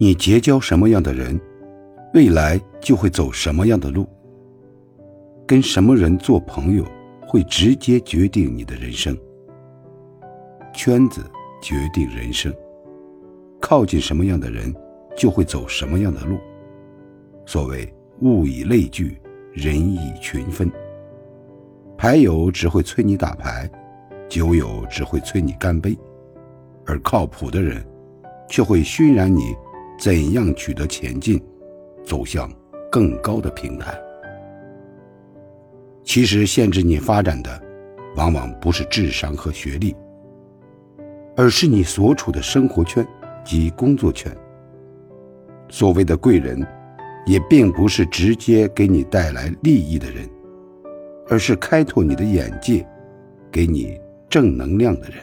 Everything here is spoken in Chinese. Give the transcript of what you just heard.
你结交什么样的人，未来就会走什么样的路。跟什么人做朋友，会直接决定你的人生。圈子决定人生，靠近什么样的人，就会走什么样的路。所谓物以类聚，人以群分。牌友只会催你打牌，酒友只会催你干杯，而靠谱的人，却会熏染你怎样取得前进，走向更高的平台。其实限制你发展的，往往不是智商和学历，而是你所处的生活圈及工作圈。所谓的贵人，也并不是直接给你带来利益的人。而是开拓你的眼界，给你正能量的人。